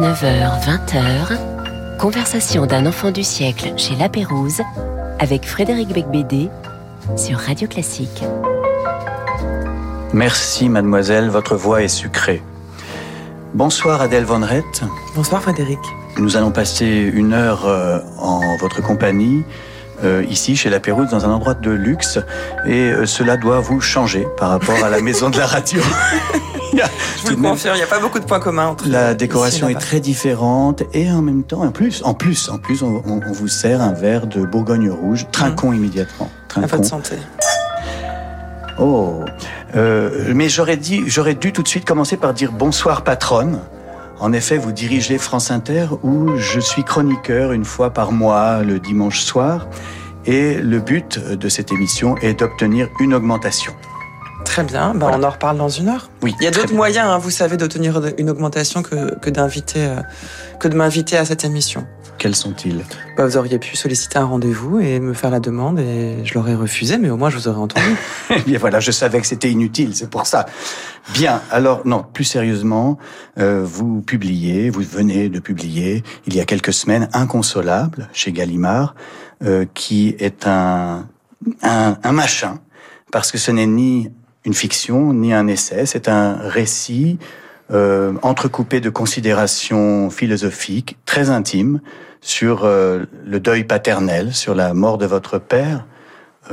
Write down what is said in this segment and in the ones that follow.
19h, 20h, conversation d'un enfant du siècle chez La Pérouse avec Frédéric Becbédé sur Radio Classique. Merci mademoiselle, votre voix est sucrée. Bonsoir Adèle Von Rett. Bonsoir Frédéric. Nous allons passer une heure euh, en votre compagnie euh, ici chez La Pérouse dans un endroit de luxe et euh, cela doit vous changer par rapport à la maison de la radio. Je vous le confirme, il n'y a pas beaucoup de points communs entre La décoration est très différente et en même temps, en plus, en plus, en plus, on, on, on vous sert un verre de Bourgogne rouge. Trinquons mmh. immédiatement. Trinquons. Votre santé. Oh, euh, mais j'aurais dit, j'aurais dû tout de suite commencer par dire bonsoir patronne. En effet, vous dirigez France Inter où je suis chroniqueur une fois par mois le dimanche soir. Et le but de cette émission est d'obtenir une augmentation. Très bien, ben voilà. on en reparle dans une heure. Oui. Il y a d'autres moyens, hein, vous savez, d'obtenir une augmentation que, que d'inviter, euh, que de m'inviter à cette émission. Quels sont-ils? Bah, Vous auriez pu solliciter un rendez-vous et me faire la demande et je l'aurais refusé, mais au moins je vous aurais entendu. Eh bien voilà, je savais que c'était inutile, c'est pour ça. Bien, alors non, plus sérieusement, euh, vous publiez, vous venez de publier il y a quelques semaines Inconsolable chez Gallimard, euh, qui est un, un, un machin, parce que ce n'est ni une fiction ni un essai, c'est un récit euh, entrecoupé de considérations philosophiques très intimes sur euh, le deuil paternel, sur la mort de votre père,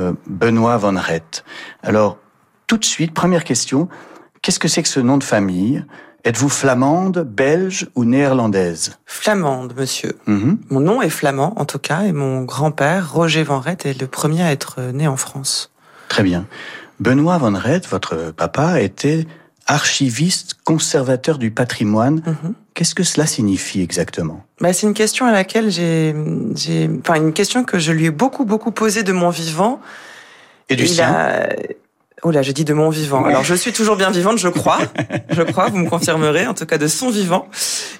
euh, Benoît Van Rett. Alors, tout de suite, première question, qu'est-ce que c'est que ce nom de famille? Êtes-vous flamande, belge ou néerlandaise? Flamande, monsieur. Mm -hmm. Mon nom est flamand, en tout cas, et mon grand-père, Roger Van Rett, est le premier à être né en France. Très bien. Benoît Van Rett, votre papa, était archiviste conservateur du patrimoine. -hmm. Qu'est-ce que cela signifie exactement? Bah, C'est une question à laquelle j'ai, enfin une question que je lui ai beaucoup beaucoup posée de mon vivant. Et du sien? a... Oh là, j'ai dit de mon vivant. Ouais. Alors je suis toujours bien vivante, je crois, je crois, vous me confirmerez, en tout cas de son vivant.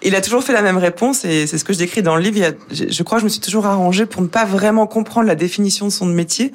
Il a toujours fait la même réponse et c'est ce que je décris dans le livre. A... je crois que je me suis toujours arrangée pour ne pas vraiment comprendre la définition de son métier.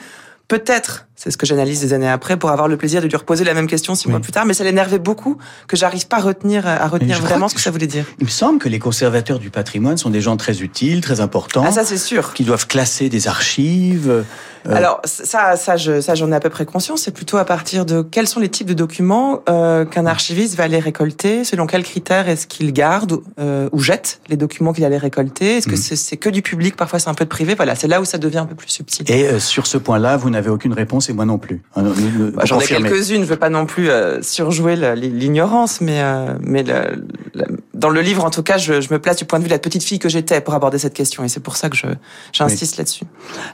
Peut-être, c'est ce que j'analyse des années après, pour avoir le plaisir de lui reposer la même question six oui. mois plus tard, mais ça l'énervait beaucoup que j'arrive pas à retenir, à retenir vraiment ce que, que ça voulait dire. Il me semble que les conservateurs du patrimoine sont des gens très utiles, très importants. Ah ça c'est sûr. Qui doivent classer des archives. Euh... Alors ça, ça, je, ça, j'en ai à peu près conscience. C'est plutôt à partir de quels sont les types de documents euh, qu'un archiviste va aller récolter, selon quels critères est-ce qu'il garde euh, ou jette les documents qu'il allait récolter. Est-ce que mmh. c'est que du public, parfois c'est un peu de privé. Voilà, c'est là où ça devient un peu plus subtil. Et euh, sur ce point-là, vous n'avez aucune réponse et moi non plus. Bah, J'en ai quelques-unes. Je veux pas non plus euh, surjouer l'ignorance, mais mais le, le, dans le livre, en tout cas, je, je, me place du point de vue de la petite fille que j'étais pour aborder cette question, et c'est pour ça que j'insiste oui. là-dessus.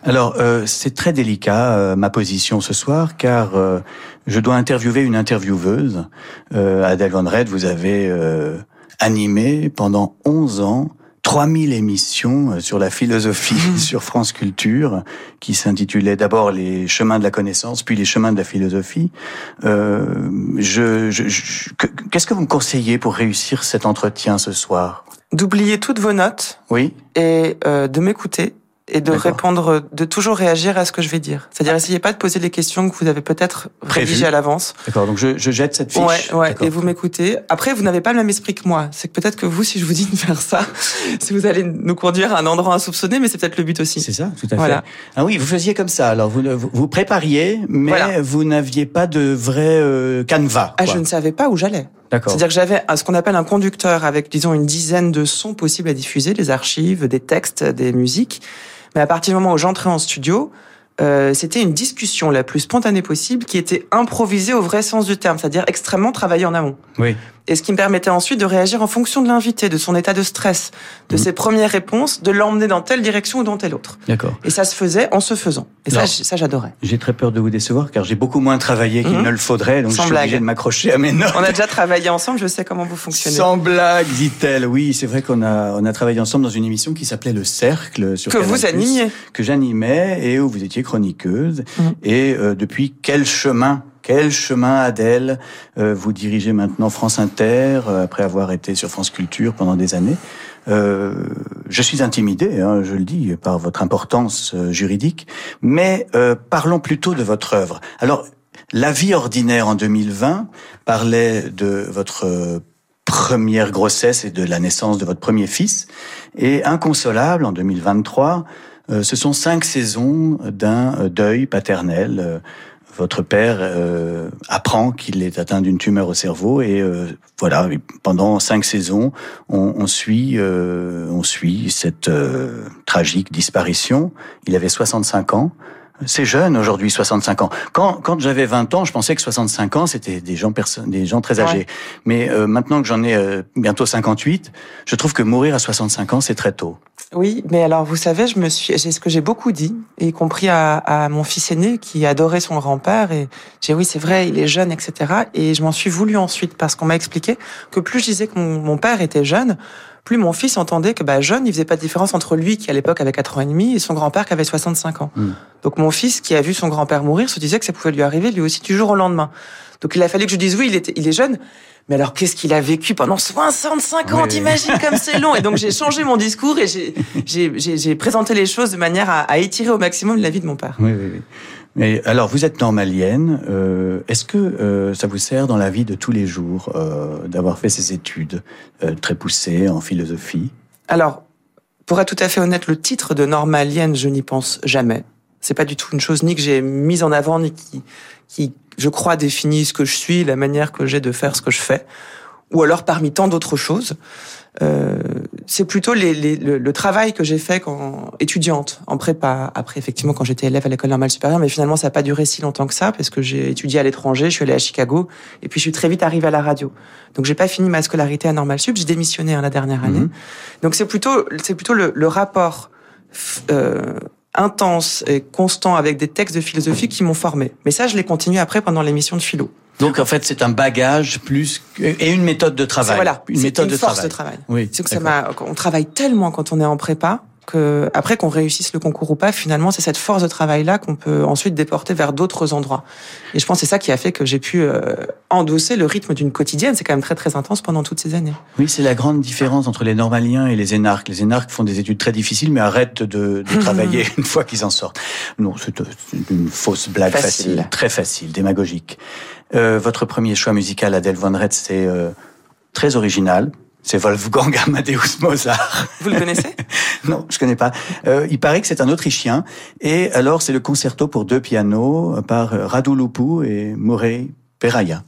Alors, c'est très délicat euh, ma position ce soir car euh, je dois interviewer une intervieweuse. Euh, Adèle Van Red, vous avez animé pendant 11 ans 3000 émissions sur la philosophie sur France Culture, qui s'intitulait d'abord Les chemins de la connaissance, puis Les chemins de la philosophie. Euh, je, je, je Qu'est-ce que vous me conseillez pour réussir cet entretien ce soir? D'oublier toutes vos notes. Oui. Et euh, de m'écouter et de répondre, de toujours réagir à ce que je vais dire. C'est-à-dire, essayez pas de poser les questions que vous avez peut-être rédigées à l'avance. D'accord, donc je, je, jette cette fiche. Ouais, ouais, et vous m'écoutez. Après, vous n'avez pas le même esprit que moi. C'est que peut-être que vous, si je vous dis de faire ça, si vous allez nous conduire à un endroit insoupçonné, mais c'est peut-être le but aussi. C'est ça, tout à fait. Voilà. Ah oui, vous faisiez comme ça. Alors, vous vous, prépariez, mais voilà. vous n'aviez pas de vrai euh, canevas. Ah, je ne savais pas où j'allais. D'accord. C'est-à-dire que j'avais ce qu'on appelle un conducteur avec, disons, une dizaine de sons possibles à diffuser, des archives, des textes, des musiques. Mais à partir du moment où j'entrais en studio, euh, c'était une discussion la plus spontanée possible qui était improvisée au vrai sens du terme, c'est-à-dire extrêmement travaillée en amont. Oui. Et ce qui me permettait ensuite de réagir en fonction de l'invité, de son état de stress, de mmh. ses premières réponses, de l'emmener dans telle direction ou dans telle autre. D'accord. Et ça se faisait en se faisant. Et ça, ça j'adorais. J'ai très peur de vous décevoir car j'ai beaucoup moins travaillé qu'il mmh. ne le faudrait, donc Sans je suis blague. obligé de m'accrocher à mes notes. On a déjà travaillé ensemble, je sais comment vous fonctionnez. Sans blague, dit-elle. Oui, c'est vrai qu'on a on a travaillé ensemble dans une émission qui s'appelait Le Cercle sur que Canal+, vous animiez, que j'animais et où vous étiez chroniqueuse. Mmh. Et euh, depuis quel chemin quel chemin, Adèle euh, Vous dirigez maintenant France Inter, euh, après avoir été sur France Culture pendant des années? Euh, je suis intimidé, hein, je le dis, par votre importance juridique, mais parlons plutôt de votre œuvre. Alors, La vie ordinaire en 2020 parlait de votre première grossesse et de la naissance de votre premier fils. Et Inconsolable, en 2023, euh, ce sont cinq saisons d'un deuil paternel votre père euh, apprend qu'il est atteint d'une tumeur au cerveau et euh, voilà pendant cinq saisons on, on suit euh, on suit cette tragique disparition il avait 65 ans c'est jeune aujourd'hui, 65 ans. Quand, quand j'avais 20 ans, je pensais que 65 ans, c'était des gens des gens très âgés. Mais euh, maintenant que j'en ai euh, bientôt 58, je trouve que mourir à 65 ans, c'est très tôt. Oui, mais alors vous savez, je me suis, c'est ce que j'ai beaucoup dit, y compris à, à, mon fils aîné qui adorait son grand-père. Et j'ai oui, c'est vrai, il est jeune, etc. Et je m'en suis voulu ensuite parce qu'on m'a expliqué que plus je disais que mon, mon père était jeune, plus mon fils entendait que bah, jeune, il faisait pas de différence entre lui qui à l'époque avait 4 ans et demi et son grand-père qui avait 65 ans. Hmm. Donc mon fils qui a vu son grand-père mourir se disait que ça pouvait lui arriver lui aussi du jour au lendemain. Donc il a fallu que je dise oui, il, était, il est jeune, mais alors qu'est-ce qu'il a vécu pendant 65 ans? T'imagines comme c'est long Et donc j'ai changé mon discours et j'ai présenté les choses de manière à, à, étirer au maximum la vie de mon père. Oui, oui, oui. Mais alors, vous êtes normalienne. Euh, Est-ce que euh, ça vous sert dans la vie de tous les jours euh, d'avoir fait ces études euh, très poussées en philosophie? Alors, pour être tout à fait honnête, le titre de normalienne, je n'y pense jamais. C'est pas du tout une chose ni que j'ai mise en avant, ni qui, qui, je crois, définit ce que je suis, la manière que j'ai de faire ce que je fais, ou alors parmi tant d'autres choses. Euh, c'est plutôt les, les, le, travail que j'ai fait quand étudiante en prépa. Après, effectivement, quand j'étais élève à l'école normale supérieure, mais finalement, ça n'a pas duré si longtemps que ça parce que j'ai étudié à l'étranger, je suis allée à Chicago et puis je suis très vite arrivée à la radio. Donc, j'ai pas fini ma scolarité à Normal Sup, j'ai démissionné hein, la dernière année. Mhm. Donc, c'est plutôt, c'est plutôt le, le rapport euh, intense et constant avec des textes de philosophie qui m'ont formé. Mais ça, je l'ai continué après pendant l'émission de philo. Donc en fait, c'est un bagage plus et une méthode de travail. Voilà, une méthode une de force travail. de travail. Oui. C'est que ça m'a. On travaille tellement quand on est en prépa que après qu'on réussisse le concours ou pas, finalement, c'est cette force de travail là qu'on peut ensuite déporter vers d'autres endroits. Et je pense que c'est ça qui a fait que j'ai pu euh, endosser le rythme d'une quotidienne. C'est quand même très très intense pendant toutes ces années. Oui, c'est la grande différence entre les normaliens et les énarques. Les énarques font des études très difficiles, mais arrêtent de, de travailler une fois qu'ils en sortent. Non, c'est une fausse blague facile, très facile, démagogique. Euh, votre premier choix musical, Adèle Retz, c'est euh, très original. C'est Wolfgang Amadeus Mozart. Vous le connaissez? Non, je connais pas. Euh, il paraît que c'est un Autrichien. Et alors, c'est le concerto pour deux pianos par Radu Lupu et Morey Peraya.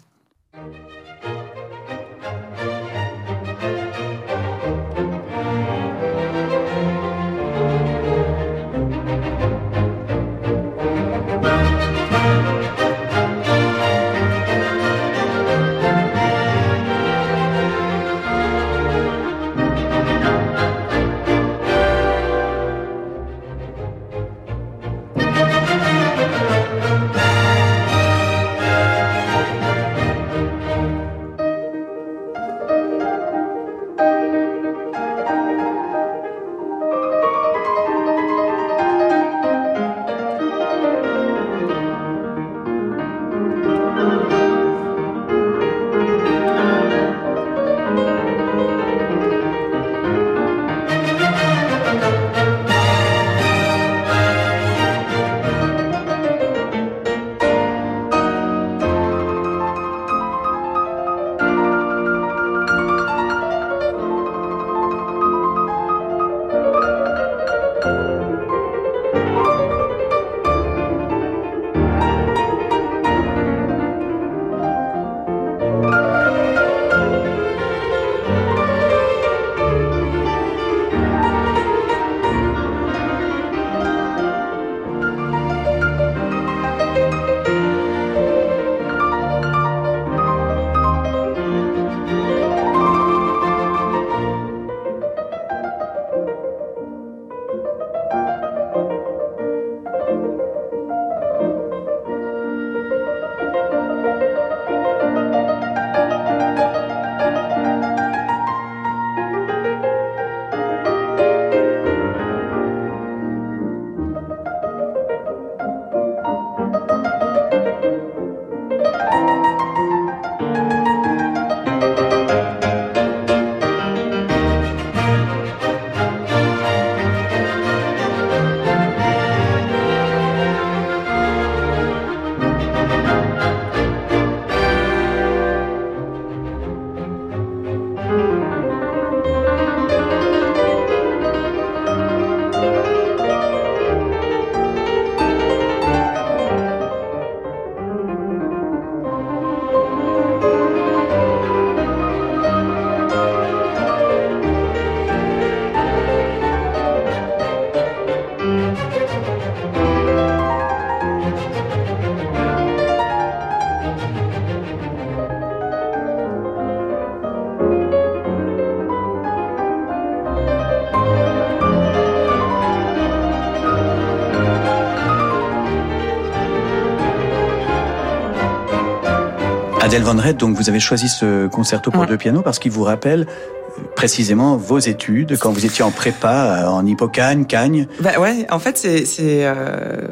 Adèle Van Red, donc vous avez choisi ce concerto pour deux pianos parce qu'il vous rappelle euh, précisément vos études quand vous étiez en prépa en hippocagne, cagne. Bah ouais, en fait c'est c'est euh,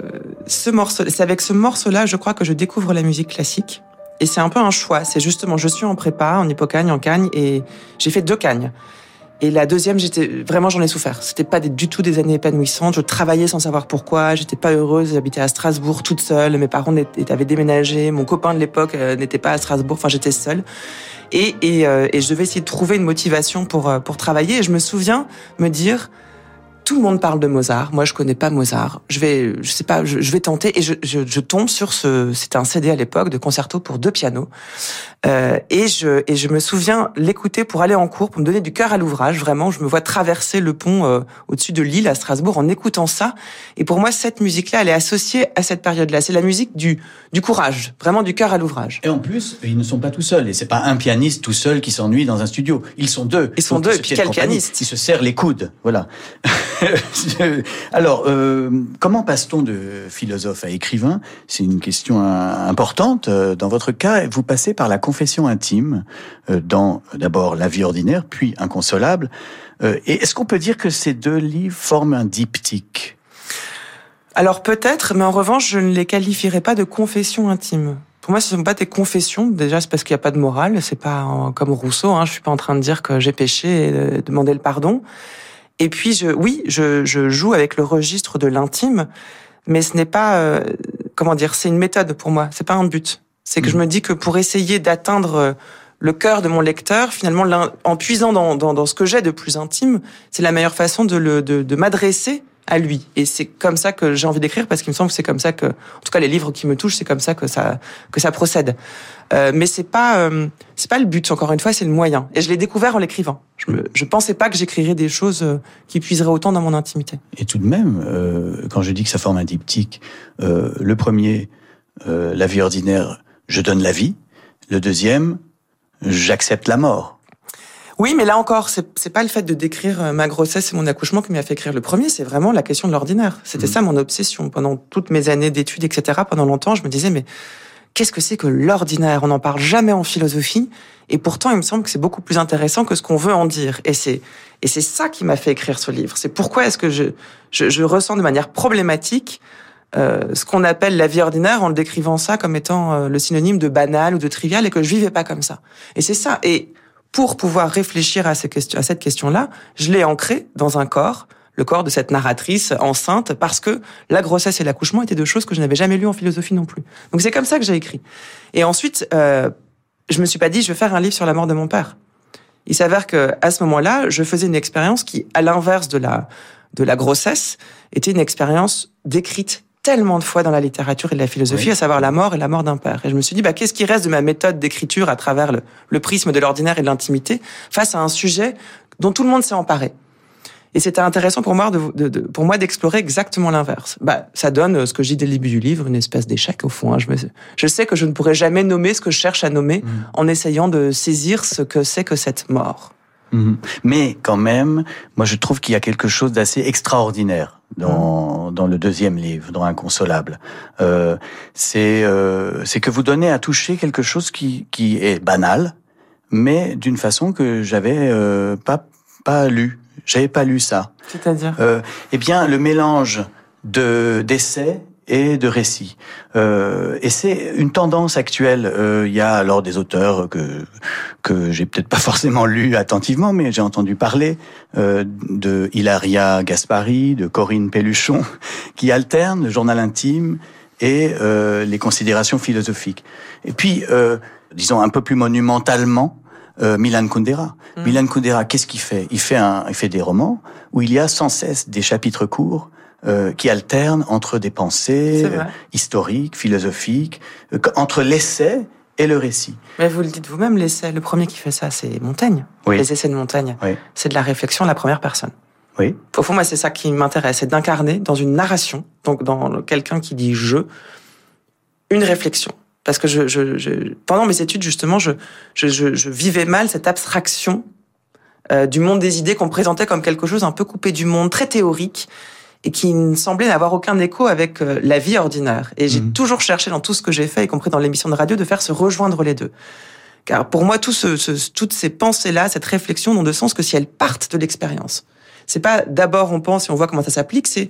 ce morceau, c'est avec ce morceau-là, je crois que je découvre la musique classique. Et c'est un peu un choix. C'est justement, je suis en prépa, en hippocagne, en cagne, et j'ai fait deux cagnes. Et la deuxième, j'étais vraiment, j'en ai souffert. C'était pas du tout des années épanouissantes. Je travaillais sans savoir pourquoi. J'étais pas heureuse. J'habitais à Strasbourg toute seule. Mes parents avaient déménagé. Mon copain de l'époque euh, n'était pas à Strasbourg. Enfin, j'étais seule. Et, et, euh, et je devais essayer de trouver une motivation pour euh, pour travailler. Et je me souviens me dire, tout le monde parle de Mozart. Moi, je connais pas Mozart. Je vais, je sais pas, je, vais tenter et je, je, je, tombe sur ce. C'était un CD à l'époque de concerto pour deux pianos. Euh, et je et je me souviens l'écouter pour aller en cours, pour me donner du cœur à l'ouvrage. Vraiment, je me vois traverser le pont euh, au-dessus de Lille à Strasbourg en écoutant ça. Et pour moi, cette musique-là, elle est associée à cette période-là. C'est la musique du du courage, vraiment du cœur à l'ouvrage. Et en plus, ils ne sont pas tout seuls. Et c'est pas un pianiste tout seul qui s'ennuie dans un studio. Ils sont deux. Ils sont deux. Et puis quel pianiste Ils se serrent les coudes. Voilà. Alors, euh, comment passe-t-on de philosophe à écrivain? C'est une question importante. Euh, dans votre cas, vous passez par la confession intime, euh, dans d'abord La vie ordinaire, puis Inconsolable. et est-ce qu'on peut dire que ces deux livres forment un diptyque? Alors peut-être, mais en revanche, je ne les qualifierais pas de confession intime. Pour moi, ce ne sont pas des confessions. Déjà, c'est parce qu'il n'y a pas de morale. C'est pas comme Rousseau. Hein. Je suis pas en train de dire que j'ai péché et demander le pardon. Et puis, je, oui, je, je joue avec le registre de l'intime, mais ce n'est pas, euh, comment dire, c'est une méthode pour moi. C'est pas un but. C'est que je mm. me dis que pour essayer d'atteindre euh, le cœur de mon lecteur, finalement, en puisant dans, dans, dans ce que j'ai de plus intime, c'est la meilleure façon de, le, de, de m'adresser à lui. Et c'est comme ça que j'ai envie d'écrire parce qu'il me semble que c'est comme ça que, en tout cas, les livres qui me touchent, c'est comme ça que ça que ça procède. Euh, mais c'est pas euh, c'est pas le but. Encore une fois, c'est le moyen. Et je l'ai découvert en l'écrivant. Je me, je pensais pas que j'écrirais des choses euh, qui puiseraient autant dans mon intimité. Et tout de même, euh, quand je dis que ça forme un diptyque, euh, le premier, la vie ordinaire, je donne la vie. Le deuxième, j'accepte la mort. Oui, mais là encore, c'est pas le fait de décrire euh, ma grossesse et mon accouchement qui m'a fait écrire le premier, c'est vraiment la question de l'ordinaire. C'était mm. ça mon obsession pendant toutes mes années d'études, etc. Pendant longtemps, je me disais mais qu'est-ce que c'est que l'ordinaire? On n'en parle jamais en philosophie, et pourtant il me semble que c'est beaucoup plus intéressant que ce qu'on veut en dire. Et c'est et c'est ça qui m'a fait écrire ce livre. C'est pourquoi est-ce que je, je, je ressens de manière problématique euh, ce qu'on appelle la vie ordinaire en le décrivant ça comme étant euh, le synonyme de banal ou de trivial et que je vivais pas comme ça. Et c'est ça. Et pour pouvoir réfléchir à, cette question-là, je l'ai ancré dans un corps, le corps de cette narratrice enceinte, parce que la grossesse et l'accouchement étaient deux choses que je n'avais jamais lues en philosophie non plus. Donc c'est comme ça que j'ai écrit. Et ensuite, euh, je me suis pas dit, je vais faire un livre sur la mort de mon père. Il s'avère que à ce moment-là, je faisais une expérience qui, à l'inverse de la de la grossesse, était une expérience décrite tellement de fois dans la littérature et la philosophie, à savoir la mort et la mort d'un père. Et je me suis dit, bah, qu'est-ce qui reste de ma méthode d'écriture à travers le, prisme de l'ordinaire et de l'intimité face à un sujet dont tout le monde s'est emparé? Et c'était intéressant pour moi de, de, pour moi d'explorer exactement l'inverse. Bah, ça donne euh, ce que j'ai dès le début du livre, une espèce d'échec au fond. Hein. Je, je sais que je ne pourrai jamais nommer ce que je cherche à nommer mmh. en essayant de saisir ce que c'est que cette mort. Mmh. Mais quand même, moi je trouve qu'il y a quelque chose d'assez extraordinaire dans, dans le deuxième livre, dans Inconsolable. Euh, c'est euh, c'est que vous donnez à toucher quelque chose qui, qui est banal, mais d'une façon que j'avais euh, pas pas lu. J'avais pas lu ça. C'est-à-dire? Euh, Eh bien, le mélange de d'essais et de récits. Euh, et c'est une tendance actuelle. Euh, il y a alors des auteurs que que j'ai peut-être pas forcément lu attentivement, mais j'ai entendu parler euh, de Hilaria Gaspari, de Corinne Pelluchon, qui alternent le journal intime et euh, les considérations philosophiques. Et puis, euh, disons un peu plus monumentalement, euh, Milan Kundera. Mmh. Milan Kundera, qu'est-ce qu'il fait? Il fait un, il fait des romans où il y a sans cesse des chapitres courts euh, qui alterne entre des pensées euh, historiques, philosophiques, euh, entre l'essai et le récit. Mais vous le dites vous-même, l'essai, le premier qui fait ça, c'est Montaigne. Les essais de Montaigne. C'est de la réflexion à la première personne. Oui. Au fond, moi, c'est ça qui m'intéresse, c'est d'incarner dans une narration, donc dans quelqu'un qui dit je, une réflexion. Parce que je, je, je pendant mes études, justement, je, je, vivais mal cette abstraction du monde des idées qu'on présentait comme quelque chose un peu coupé du monde, très théorique, et qui ne semblait n'avoir aucun écho avec euh, la vie ordinaire. Et j'ai Mhm. toujours cherché dans tout ce que j'ai fait, y compris dans l'émission de radio, de faire se rejoindre les deux. Car pour moi, tout ce, ce- toutes ces pensées-là, cette réflexion n'ont de sens que si elles partent de l'expérience. C'est pas d'abord on pense et on voit comment ça s'applique, c'est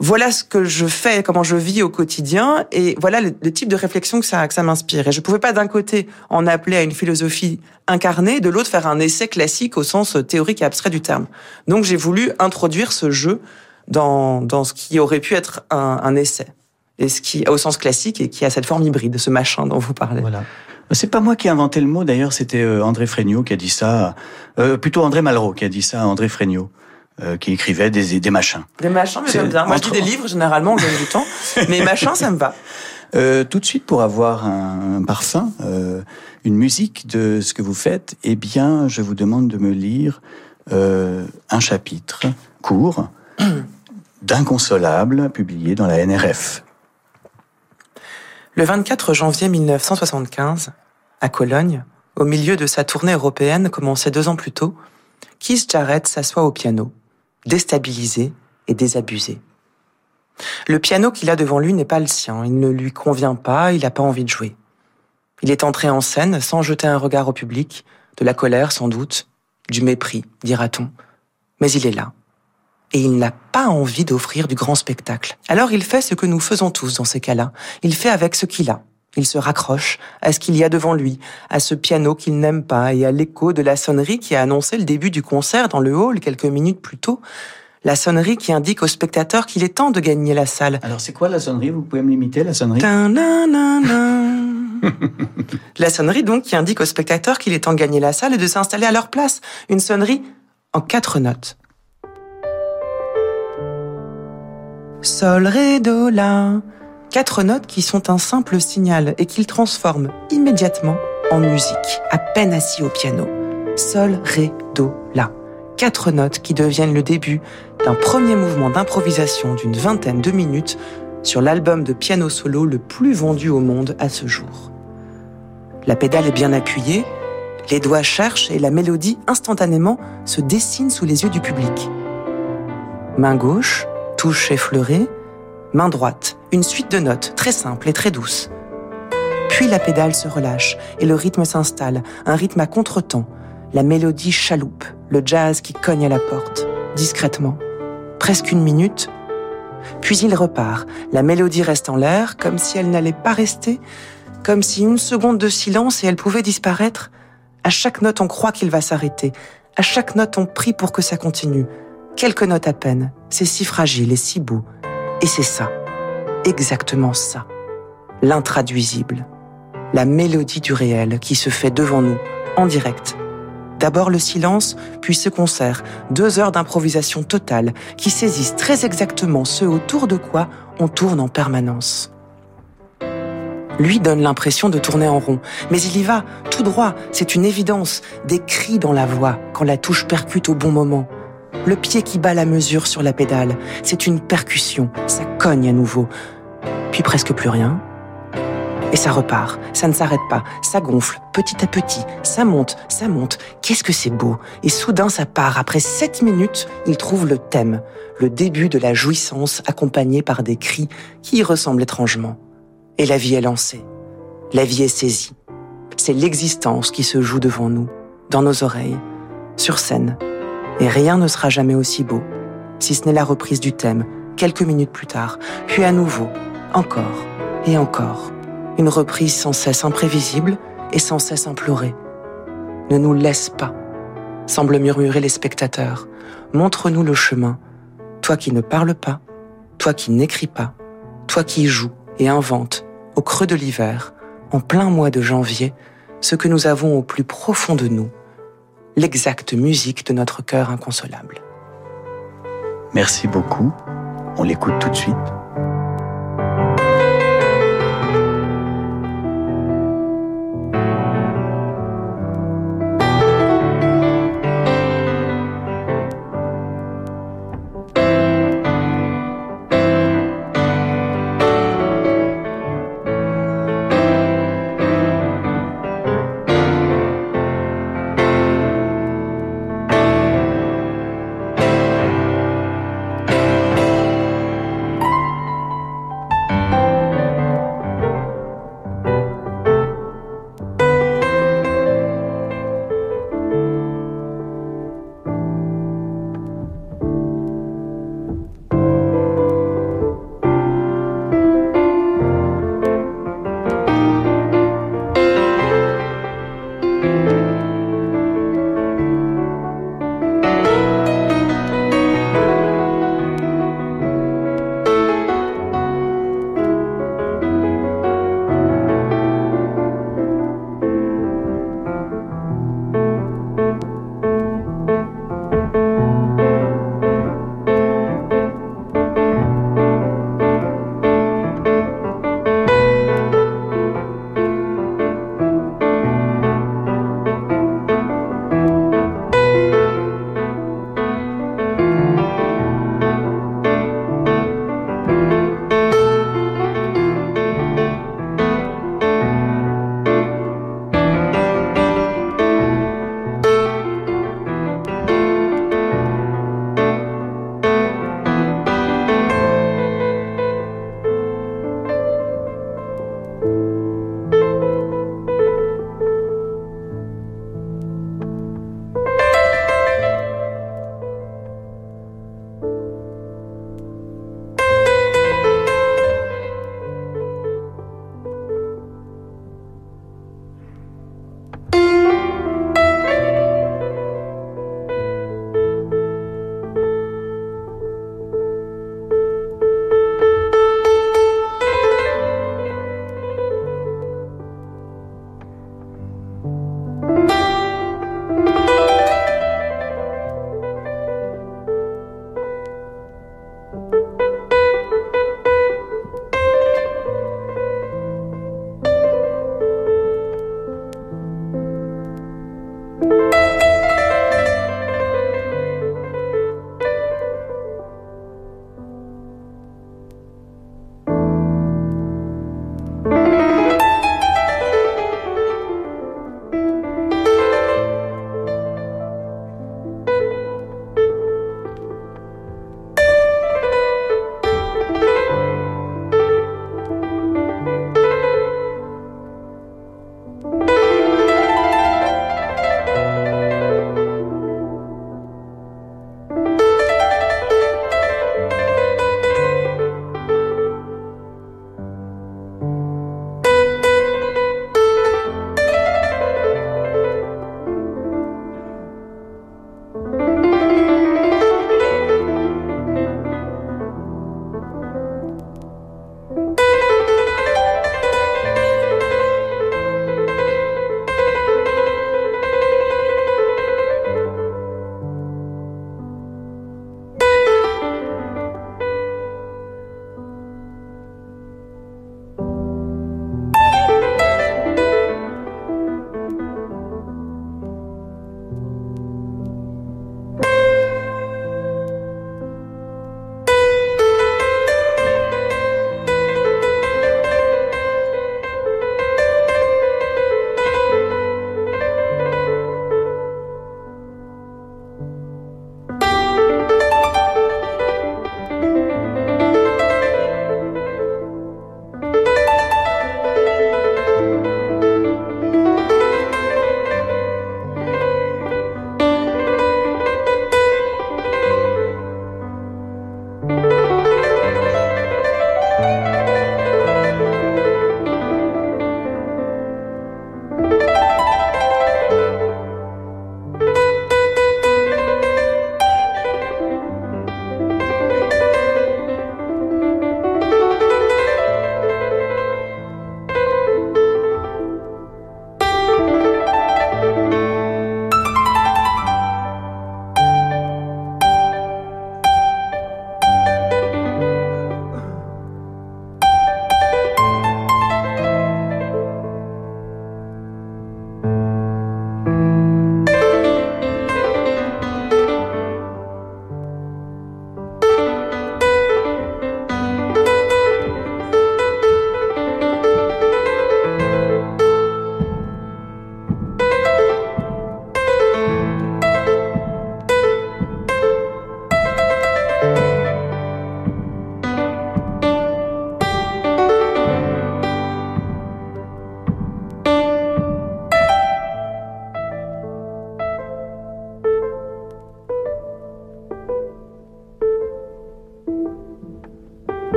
voilà ce que je fais, comment je vis au quotidien, et voilà le, le type de réflexion que ça, que ça m'inspire. Et je pouvais pas d'un côté en appeler à une philosophie incarnée, de l'autre faire un essai classique au sens théorique et abstrait du terme. Donc j'ai voulu introduire ce jeu dans, dans ce qui aurait pu être un, un essai, et ce qui au sens classique et qui a cette forme hybride, ce machin dont vous parlez. Voilà. C'est pas moi qui ai inventé le mot, d'ailleurs, c'était euh, André Fréniaud qui a dit ça, euh, plutôt André Malraux qui a dit ça à André Fréniaud, euh, qui écrivait des, des machins. Des machins, mais j'aime bien. Moi, entre- je lis des livres, généralement, on gagne du temps. Mais machin, ça me va. Euh, tout de suite, pour avoir un, un parfum, euh, une musique de ce que vous faites, eh bien, je vous demande de me lire euh, un chapitre court d'Inconsolable, publié dans la NRF. Le 24 janvier 1975, à Cologne, au milieu de sa tournée européenne commencée deux ans plus tôt, Keith Jarrett s'assoit au piano, déstabilisé et désabusé. Le piano qu'il a devant lui n'est pas le sien, il ne lui convient pas, il n'a pas envie de jouer. Il est entré en scène sans jeter un regard au public, de la colère sans doute, du mépris, dira-t-on. Mais il est là. Et il n'a pas envie d'offrir du grand spectacle. Alors il fait ce que nous faisons tous dans ces cas-là. Il fait avec ce qu'il a. Il se raccroche à ce qu'il y a devant lui, à ce piano qu'il n'aime pas et à l'écho de la sonnerie qui a annoncé le début du concert dans le hall quelques minutes plus tôt. La sonnerie qui indique au spectateur qu'il est temps de gagner la salle. Alors, c'est quoi la sonnerie? Vous pouvez me l'imiter, la sonnerie? La sonnerie donc qui indique aux spectateurs qu'il est temps de gagner la salle et de s'installer à leur place. Une sonnerie en quatre notes. Sol, ré, do, la. Quatre notes qui sont un simple signal et qu'il transforme immédiatement en musique, à peine assis au piano. Sol, ré, do, la. Quatre notes qui deviennent le début d'un premier mouvement d'improvisation d'une vingtaine de minutes sur l'album de piano solo le plus vendu au monde à ce jour. La pédale est bien appuyée, les doigts cherchent et la mélodie instantanément se dessine sous les yeux du public. Main gauche, touche effleurée, main droite, une suite de notes très simple et très douce. Puis la pédale se relâche et le rythme s'installe, un rythme à contretemps, la mélodie chaloupe, le jazz qui cogne à la porte, discrètement. Presque une minute, puis il repart. La mélodie reste en l'air, comme si elle n'allait pas rester, comme si une seconde de silence et elle pouvait disparaître. À chaque note, on croit qu'il va s'arrêter. À chaque note, on prie pour que ça continue. Quelques notes à peine. C'est si fragile et si beau. Et c'est ça. Exactement ça. L'intraduisible. La mélodie du réel qui se fait devant nous, en direct. D'abord le silence, puis ce concert, deux heures d'improvisation totale qui saisissent très exactement ce autour de quoi on tourne en permanence. Lui donne l'impression de tourner en rond, mais il y va, tout droit, c'est une évidence, des cris dans la voix quand la touche percute au bon moment. Le pied qui bat la mesure sur la pédale, c'est une percussion, ça cogne à nouveau. Puis presque plus rien, et ça repart, ça ne s'arrête pas, ça gonfle, petit à petit, ça monte, ça monte. Qu'est-ce que c'est beau Et soudain ça part. Après sept minutes, il trouve le thème, le début de la jouissance accompagné par des cris qui y ressemblent étrangement. Et la vie est lancée. La vie est saisie. C'est l'existence qui se joue devant nous, dans nos oreilles, sur scène. Et rien ne sera jamais aussi beau, si ce n'est la reprise du thème, quelques minutes plus tard, puis à nouveau, encore et encore une reprise sans cesse imprévisible et sans cesse implorée. Ne nous laisse pas, semblent murmurer les spectateurs. Montre-nous le chemin, toi qui ne parles pas, toi qui n'écris pas, toi qui joues et inventes, au creux de l'hiver, en plein mois de janvier, ce que nous avons au plus profond de nous, l'exacte musique de notre cœur inconsolable. Merci beaucoup. On l'écoute tout de suite.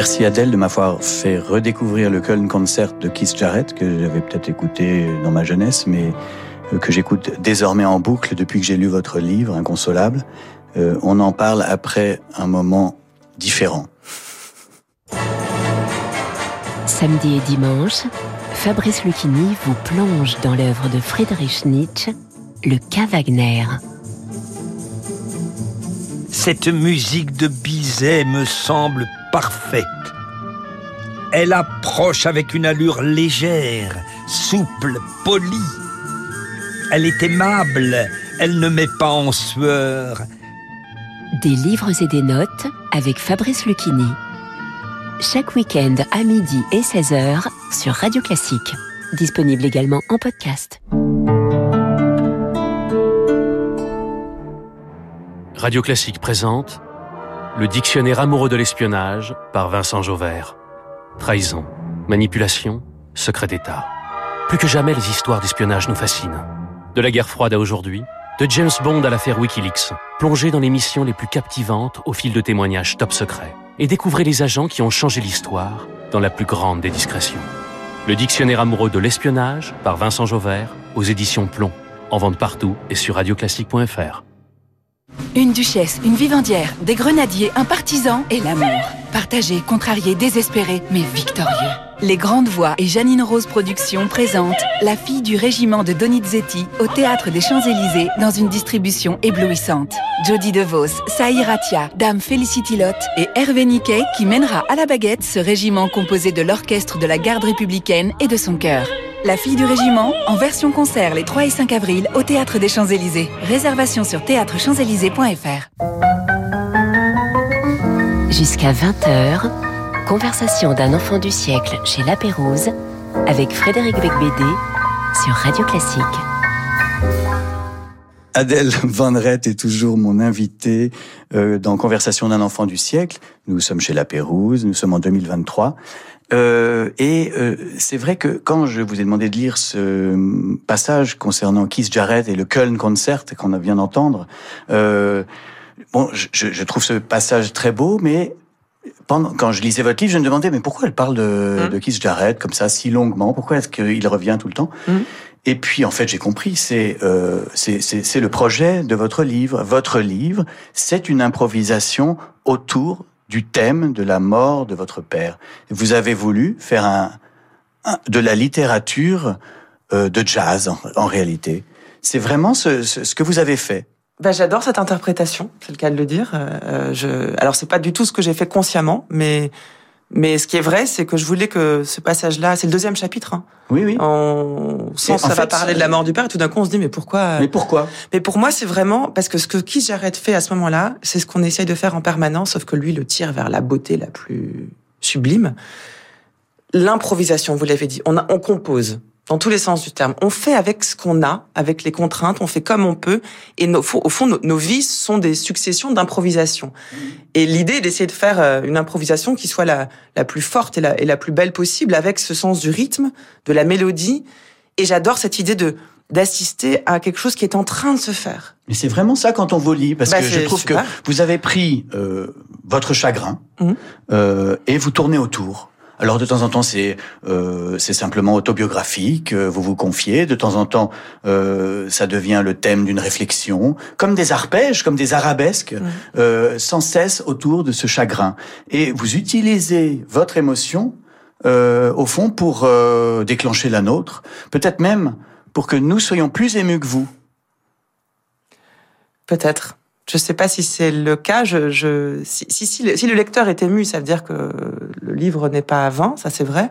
Merci Adèle de m'avoir fait redécouvrir le Köln Concert de Keith Jarrett, que j'avais peut-être écouté dans ma jeunesse, mais euh, que j'écoute désormais en boucle depuis que j'ai lu votre livre, Inconsolable. Euh, on en parle après un moment différent. Samedi et dimanche, Fabrice Lucchini vous plonge dans l'œuvre de Friedrich Nietzsche, le K. Wagner. Cette musique de Bizet me semble parfaite. Elle approche avec une allure légère, souple, polie. Elle est aimable, elle ne met pas en sueur. Des livres et des notes avec Fabrice Lucchini. Chaque week-end à midi et 16h sur Radio Classique. Disponible également en podcast. Radio Classique présente Le dictionnaire amoureux de l'espionnage par Vincent Jauvert. Trahison, manipulation, secret d'État. Plus que jamais, les histoires d'espionnage nous fascinent. De la guerre froide à aujourd'hui, de James Bond à l'affaire Wikileaks, plongez dans les missions les plus captivantes au fil de témoignages top secrets et découvrez les agents qui ont changé l'histoire dans la plus grande des discrétions. Le dictionnaire amoureux de l'espionnage par Vincent Jauvert aux éditions Plomb, en vente partout et sur radioclassique.fr. Une duchesse, une vivandière, des grenadiers, un partisan et l'amour. Partagé, contrarié, désespéré, mais victorieux. Les Grandes Voix et Janine Rose Productions présentent La fille du régiment de Donizetti au Théâtre des Champs-Élysées dans une distribution éblouissante. Jodie DeVos, Saïr Ratia, Dame Felicity Lott et Hervé Niquet qui mènera à la baguette ce régiment composé de l'orchestre de la garde républicaine et de son chœur. La fille du régiment, en version concert les 3 et 5 avril au Théâtre des Champs-Élysées. Réservation sur théâtrechamps-élysées.fr. Jusqu'à 20h, conversation d'un enfant du siècle chez La Pérouse avec Frédéric Becbédé sur Radio Classique. Adèle Van Rett est toujours mon invitée euh, dans Conversation d'un enfant du siècle. Nous sommes chez La Pérouse, nous sommes en 2023. Euh, et euh, c'est vrai que quand je vous ai demandé de lire ce passage concernant Keith Jarrett et le Köln Concert qu'on vient d'entendre, euh, bon, je, je, trouve ce passage très beau, mais pendant, quand je lisais votre livre, je me demandais mais pourquoi elle parle de, mmh. de Keith Jarrett comme ça si longuement? Pourquoi est-ce qu'il revient tout le temps? Mmh. Et puis en fait j'ai compris, c'est euh, c'est le projet de votre livre. Votre livre, c'est une improvisation autour du thème de la mort de votre père. Vous avez voulu faire un, de la littérature euh, de jazz en, réalité. C'est vraiment ce, ce, ce, que vous avez fait. Ben, j'adore cette interprétation, c'est le cas de le dire. Euh, je... Alors c'est pas du tout ce que j'ai fait consciemment, mais mais ce qui est vrai, c'est que je voulais que ce passage-là, c'est le deuxième chapitre. Hein. Oui, oui. On sent ça va parler de la mort du père, et tout d'un coup on se dit mais pourquoi Mais pourquoi? Mais pour moi, c'est vraiment parce que ce que Keith Jarrett fait à ce moment-là, c'est ce qu'on essaye de faire en permanence, sauf que lui le tire vers la beauté la plus sublime. L'improvisation, vous l'avez dit, on, a, on compose dans tous les sens du terme. On fait avec ce qu'on a, avec les contraintes, on fait comme on peut, et nos, au fond, nos, vies sont des successions d'improvisations. Et l'idée est d'essayer de faire euh, une improvisation qui soit la, la plus forte et la, et la plus belle possible, avec ce sens du rythme, de la mélodie. Et j'adore cette idée de d'assister à quelque chose qui est en train de se faire. Mais c'est vraiment ça quand on vous lit, parce bah, que je trouve super. que vous avez pris euh, votre chagrin mmh. euh, et vous tournez autour. Alors de temps en temps c'est euh, c'est simplement autobiographique, euh, vous vous confiez. De temps en temps euh, ça devient le thème d'une réflexion, comme des arpèges, comme des arabesques, euh, sans cesse autour de ce chagrin. Et vous utilisez votre émotion euh, au fond pour euh, déclencher la nôtre, peut-être même pour que nous soyons plus émus que vous. Peut-être. Je ne sais pas si c'est le cas. Je, je si, si, si, le, si, le, lecteur est ému, ça veut dire que le livre n'est pas à 20, ça c'est vrai.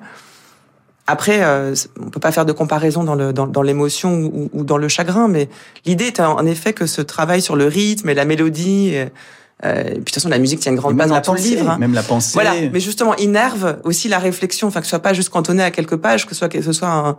Après, euh, on peut pas faire de comparaison dans le dans, dans l'émotion ou, ou, dans le chagrin, mais l'idée est en effet que ce travail sur le rythme et la mélodie. Et, euh, et puis de toute façon, la musique tient une grande place dans tout le livre. Hein. Même la pensée. Voilà, mais justement, innerve aussi la réflexion, enfin que ce soit pas juste cantonné à quelques pages, que ce soit que ce soit un,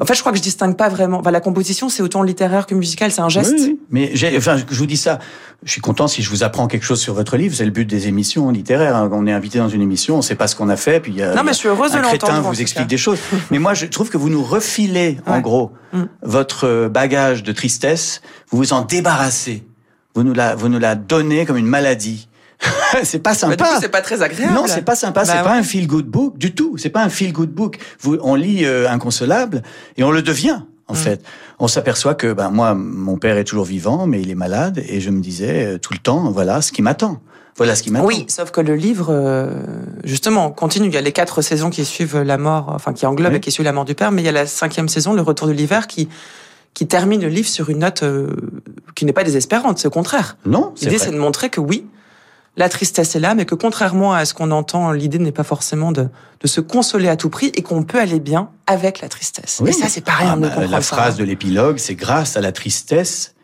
en fait, je crois que je distingue pas vraiment. Enfin, la composition, c'est autant littéraire que musical, c'est un geste. Oui, oui. mais j'ai, enfin, je vous dis ça. Je suis content si je vous apprends quelque chose sur votre livre. C'est le but des émissions littéraires. Hein. On est invité dans une émission, on sait pas ce qu'on a fait, puis il y a, non, mais je suis heureuse un de crétin vous explique des choses. mais moi, je trouve que vous nous refilez, en gros, Mm. votre bagage de tristesse. Vous vous en débarrassez. Vous nous la, vous nous la donnez comme une maladie. c'est pas Bah, sympa. c'est pas très agréable. Non, c'est pas sympa. Bah c'est pas un feel good book du tout. C'est pas un feel good book. Vous, on lit euh, Inconsolable et on le devient. En Mm. fait, on s'aperçoit que ben moi, mon père est toujours vivant, mais il est malade, et je me disais euh, tout le temps, voilà ce qui m'attend. Voilà ce qui m'attend. Oui, sauf que le livre, euh, justement, continue. Il y a les quatre saisons qui suivent la mort, enfin qui englobent Oui. et qui suivent la mort du père, mais il y a la cinquième saison, le retour de l'hiver, qui qui termine le livre sur une note euh, qui n'est pas désespérante, c'est au contraire. Non, L'idée, c'est de montrer que oui, la tristesse est là, mais que contrairement à ce qu'on entend, l'idée n'est pas forcément de, de se consoler à tout prix et qu'on peut aller bien avec la tristesse. Oui. Et ça, c'est pareil, Ah, on bah, La phrase de l'épilogue, c'est grâce à la tristesse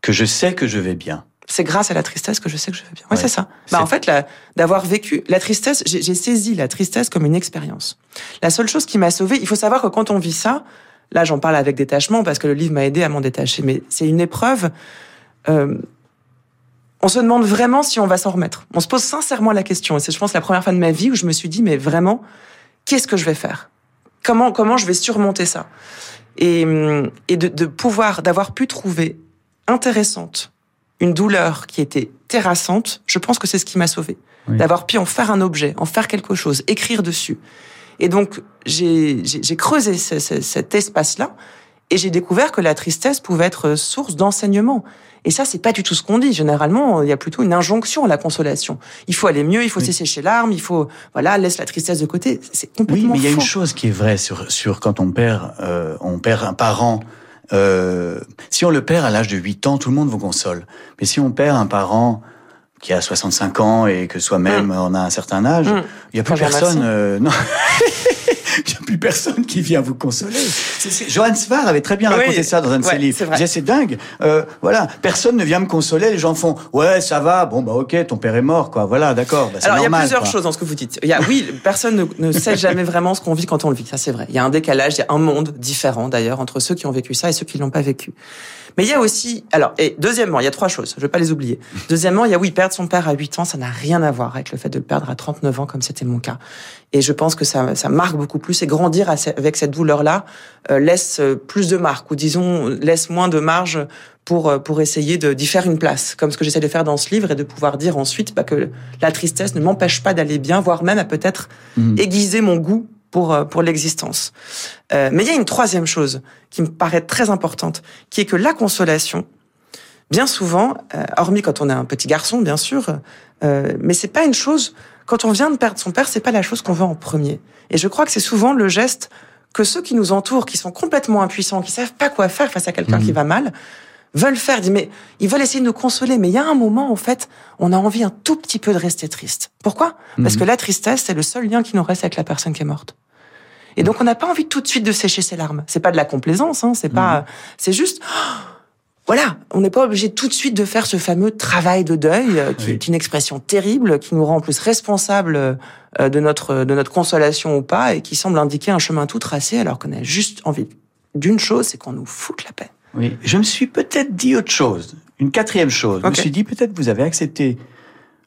que je sais que je vais bien. C'est grâce à la tristesse que je sais que je vais bien. Oui, Ouais. c'est ça. Bah, en fait, d'avoir vécu la tristesse, j'ai j'ai saisi la tristesse comme une expérience. La seule chose qui m'a sauvée, il faut savoir que quand on vit ça, là, j'en parle avec détachement parce que le livre m'a aidé à m'en détacher, mais c'est une épreuve. euh, on se demande vraiment si on va s'en remettre. On se pose sincèrement la question. Et c'est, je pense, la première fois de ma vie où je me suis dit, mais vraiment, qu'est-ce que je vais faire? Comment comment je vais surmonter ça? Et, et de, de pouvoir, d'avoir pu trouver intéressante une douleur qui était terrassante, je pense que c'est ce qui m'a sauvé. Oui. D'avoir pu en faire un objet, en faire quelque chose, écrire dessus. Et donc, j'ai j'ai- j'ai creusé ce- ce- cet espace-là et j'ai découvert que la tristesse pouvait être source d'enseignement. Et ça, c'est pas du tout ce qu'on dit. Généralement, il y a plutôt une injonction à la consolation. Il faut aller mieux, il faut Oui. ses larmes, il faut, voilà, laisse la tristesse de côté. C'est Oui, complètement mais il y a une chose qui est vraie sur, sur quand on perd, euh, on perd un parent. Euh, si on le perd à l'âge de 8 ans, tout le monde vous console. Mais si on perd un parent qui a 65 ans et que soi-même on a un certain âge, Mm. il y a plus Enfin, personne. Euh, non. Il y a plus personne qui vient vous consoler. Johann Svar avait très bien Oui, raconté ça dans un de ses ouais, livres. c'est Il vrai. disait c'est dingue. Euh, voilà, personne ne vient me consoler. Les gens font ouais ça va. Bon bah ok, ton père est mort quoi. Voilà d'accord. Bah, Alors, il y a plusieurs quoi. choses dans ce que vous dites. Il y a, oui, personne ne, ne sait jamais vraiment ce qu'on vit quand on le vit. Ça, c'est vrai. Il y a un décalage, il y a un monde différent, d'ailleurs, entre ceux qui ont vécu ça et ceux qui l'ont pas vécu. Mais il y a aussi, alors, et deuxièmement, il y a trois choses. Je vais pas les oublier. Deuxièmement, il y a, oui, perdre son père à 8 ans, ça n'a rien à voir avec le fait de le perdre à 39 ans, comme c'était mon cas. Et je pense que ça, ça marque beaucoup plus. Et grandir avec cette douleur-là euh, laisse euh, plus de marques, ou disons, laisse moins de marge pour, euh, pour essayer de- d'y faire une place, comme ce que j'essaie de faire dans ce livre, et de pouvoir dire ensuite bah, que la tristesse ne m'empêche pas d'aller bien, voire même à peut-être Mhm. aiguiser mon goût pour, euh, pour l'existence. Euh, mais il y a une troisième chose qui me paraît très importante, qui est que la consolation, bien souvent, euh, hormis quand on est un petit garçon, bien sûr, euh, mais c'est pas une chose. Quand on vient de perdre son père, c'est pas la chose qu'on veut en premier. Et je crois que c'est souvent le geste que ceux qui nous entourent, qui sont complètement impuissants, qui savent pas quoi faire face à quelqu'un Mhm. qui va mal, veulent faire. Mais ils veulent essayer de nous consoler. Mais il y a un moment, en fait, on a envie un tout petit peu de rester triste. Pourquoi? Parce Mhm. que la tristesse, c'est le seul lien qui nous reste avec la personne qui est morte. Et donc, on n'a pas envie tout de suite de sécher ses larmes. C'est pas de la complaisance, hein, c'est pas, c'est juste, voilà, on n'est pas obligé tout de suite de faire ce fameux travail de deuil, euh, qui Oui. est une expression terrible, qui nous rend en plus responsables euh, de notre de notre consolation ou pas, et qui semble indiquer un chemin tout tracé, alors qu'on a juste envie d'une chose, c'est qu'on nous foute la paix. Oui, je me suis peut-être dit autre chose, une quatrième chose. Je me suis dit peut-être vous avez accepté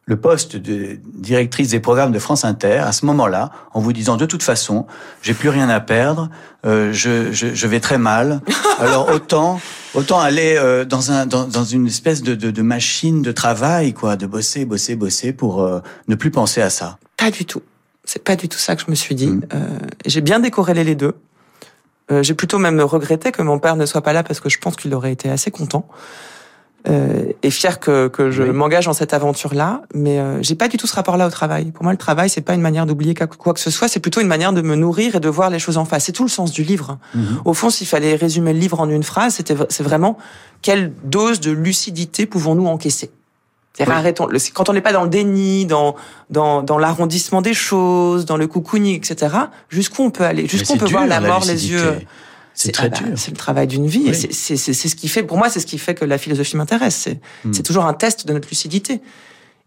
le poste de directrice des programmes de France Inter à ce moment-là, en vous disant de toute façon, j'ai plus rien à perdre, euh, je, je, je vais très mal, alors autant autant aller euh, dans un dans, dans une espèce de, de, de machine de travail quoi, de bosser bosser bosser pour euh, ne plus penser à ça. Pas du tout. C'est pas du tout ça que je me suis dit. Mm. Euh, j'ai bien décorrélé les deux. Euh, j'ai plutôt même regretté que mon père ne soit pas là parce que je pense qu'il aurait été assez content euh, et fier que, que je Oui. m'engage dans cette aventure-là. Mais euh, j'ai pas du tout ce rapport-là au travail. Pour moi, le travail, c'est pas une manière d'oublier quoi que ce soit. C'est plutôt une manière de me nourrir et de voir les choses en face. C'est tout le sens du livre. Mhm. Au fond, s'il fallait résumer le livre en une phrase, c'était c'est vraiment quelle dose de lucidité pouvons-nous encaisser? C'est-à-dire, Oui. arrêtons. le- Quand on n'est pas dans le déni, dans dans, dans l'arrondissement des choses, dans le cocooning, etc. Jusqu'où on peut aller Jusqu'où on c'est peut voir la mort les yeux? C'est très ah bah, dur. C'est le travail d'une vie. Oui. c'est- c'est c'est- c'est ce qui fait, pour moi, c'est ce qui fait que la philosophie m'intéresse. C'est c'est toujours un test de notre lucidité.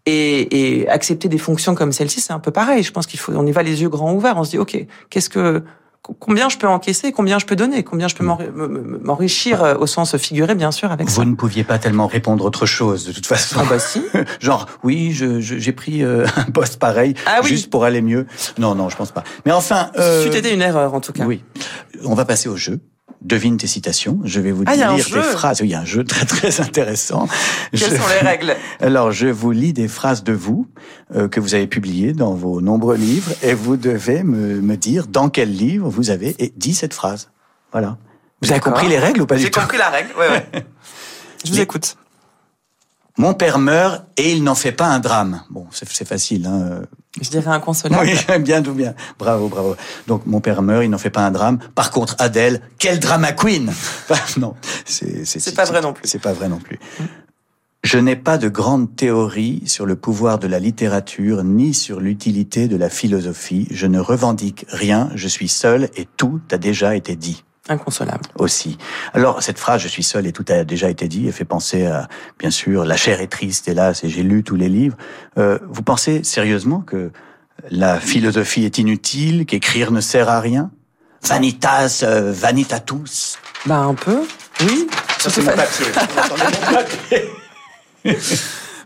Et, et accepter des fonctions comme celle-ci, c'est un peu pareil. Je pense qu'il faut, on y va les yeux grands ouverts. On se dit, ok, qu'est-ce que, combien je peux encaisser, combien je peux donner, combien je peux m'enri- m- m- m'enrichir euh, au sens figuré, bien sûr, avec ça. Vous ne pouviez pas tellement répondre autre chose de toute façon. Ah bah si. Genre, oui, je- je- j'ai pris euh, un poste pareil, Ah oui. juste pour aller mieux. Non, non, je pense pas. Mais enfin, euh, C'eût été une erreur, en tout cas. oui, on va passer au jeu. Devine tes citations. Je vais vous Ah, lire des phrases. Oui, il y a un jeu très très intéressant. Quelles Je- sont les règles? Alors, je vous lis des phrases de vous euh, que vous avez publiées dans vos nombreux livres et vous devez me, me dire dans quel livre vous avez dit cette phrase. Voilà. Vous avez compris les règles ou pas du J'ai tout? compris la règle. Ouais, ouais. Je vous Mais- écoute. Mon père meurt et il n'en fait pas un drame. Bon, c'est facile. Hein. Je dirais inconsolable. Oui, bien, tout bien. Bravo, bravo. Donc, mon père meurt, il n'en fait pas un drame. Par contre, Adèle, quel drama queen Non, c'est C'est pas vrai non plus. C'est pas vrai non plus. Je n'ai pas de grande théorie sur le pouvoir de la littérature ni sur l'utilité de la philosophie. Je ne revendique rien, je suis seul et tout a déjà été dit Inconsolable. aussi. Alors, cette phrase, je suis seul et tout a déjà été dit, elle fait penser à, bien sûr, la chair est triste, hélas, et j'ai lu tous les livres. Euh, vous pensez sérieusement que la philosophie est inutile, qu'écrire ne sert à rien? Vanitas, euh, vanitatus? Bah, un peu. Oui. Surtout fa-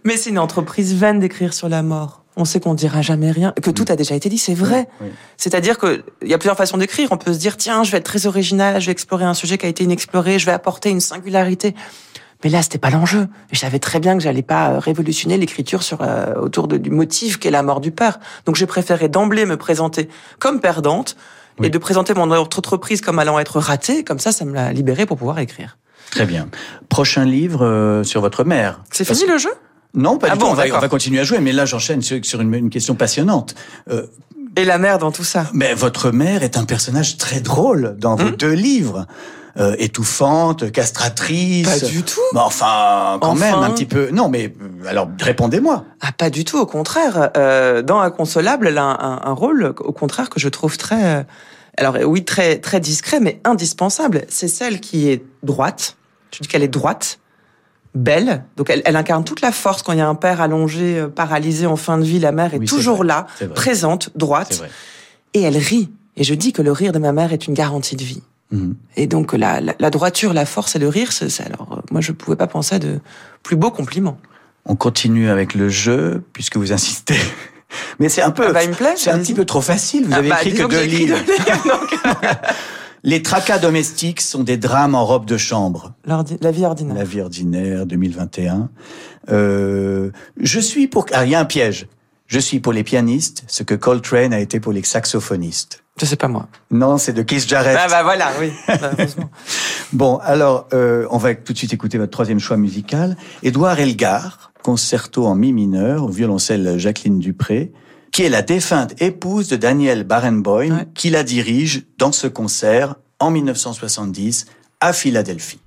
Mais c'est une entreprise vaine d'écrire sur la mort. On sait qu'on dira jamais rien, que tout a déjà été dit, c'est vrai. Oui. C'est-à-dire que il y a plusieurs façons d'écrire. On peut se dire, tiens, je vais être très original, je vais explorer un sujet qui a été inexploré, je vais apporter une singularité. Mais là, c'était pas l'enjeu. Je savais très bien que j'allais pas euh, révolutionner l'écriture sur euh, autour de- du motif qu'est la mort du père. Donc, j'ai préféré d'emblée me présenter comme perdante Oui. et de présenter mon autre entreprise comme allant être ratée. Comme ça, ça me l'a libéré pour pouvoir écrire. Très bien. Prochain livre euh, sur votre mère. C'est fini le jeu? Non, pas Ah du bon, tout. On va, on va continuer à jouer, mais là, j'enchaîne sur, sur une, une question passionnante. Euh, Et la mère dans tout ça. Mais votre mère est un personnage très drôle dans vos Hmm deux livres. Euh, étouffante, castratrice. Pas du tout. Mais enfin, quand Enfin. même, un petit peu. Non, mais euh, alors, répondez-moi. Ah, pas du tout, au contraire. Euh, dans Inconsolable, elle a un, un- un rôle, au contraire, que je trouve très... euh, Alors oui, très, très discret, mais indispensable. C'est celle qui est droite. Je dis qu'elle est droite, belle. Donc elle, elle incarne toute la force quand il y a un père allongé, euh, paralysé en fin de vie. La mère est Oui, toujours là, présente, droite. Et elle rit. Et je dis que le rire de ma mère est une garantie de vie. Mhm. Et donc la, la, la droiture, la force et le rire, c'est alors euh, moi je pouvais pas penser à de plus beaux compliments. On continue avec le jeu, puisque vous insistez. Mais c'est un peu, Ah bah, c'est un petit peu trop facile. Vous Ah avez bah, écrit que deux livres. Les tracas domestiques sont des drames en robe de chambre. La vie ordinaire. La vie ordinaire 2021. Euh, je suis pour. Ah, il y a un piège. Je suis pour les pianistes, ce que Coltrane a été pour les saxophonistes. Je sais pas moi. Non, c'est de Keith Jarrett. Ah bah voilà, oui. Bah. Bon, alors, euh, on va tout de suite écouter votre troisième choix musical. Édouard Elgar, concerto en mi mineur, au violoncelle Jacqueline Dupré, qui est la défunte épouse de Daniel Barenboim, Ouais. qui la dirige dans ce concert en 1970 à Philadelphie.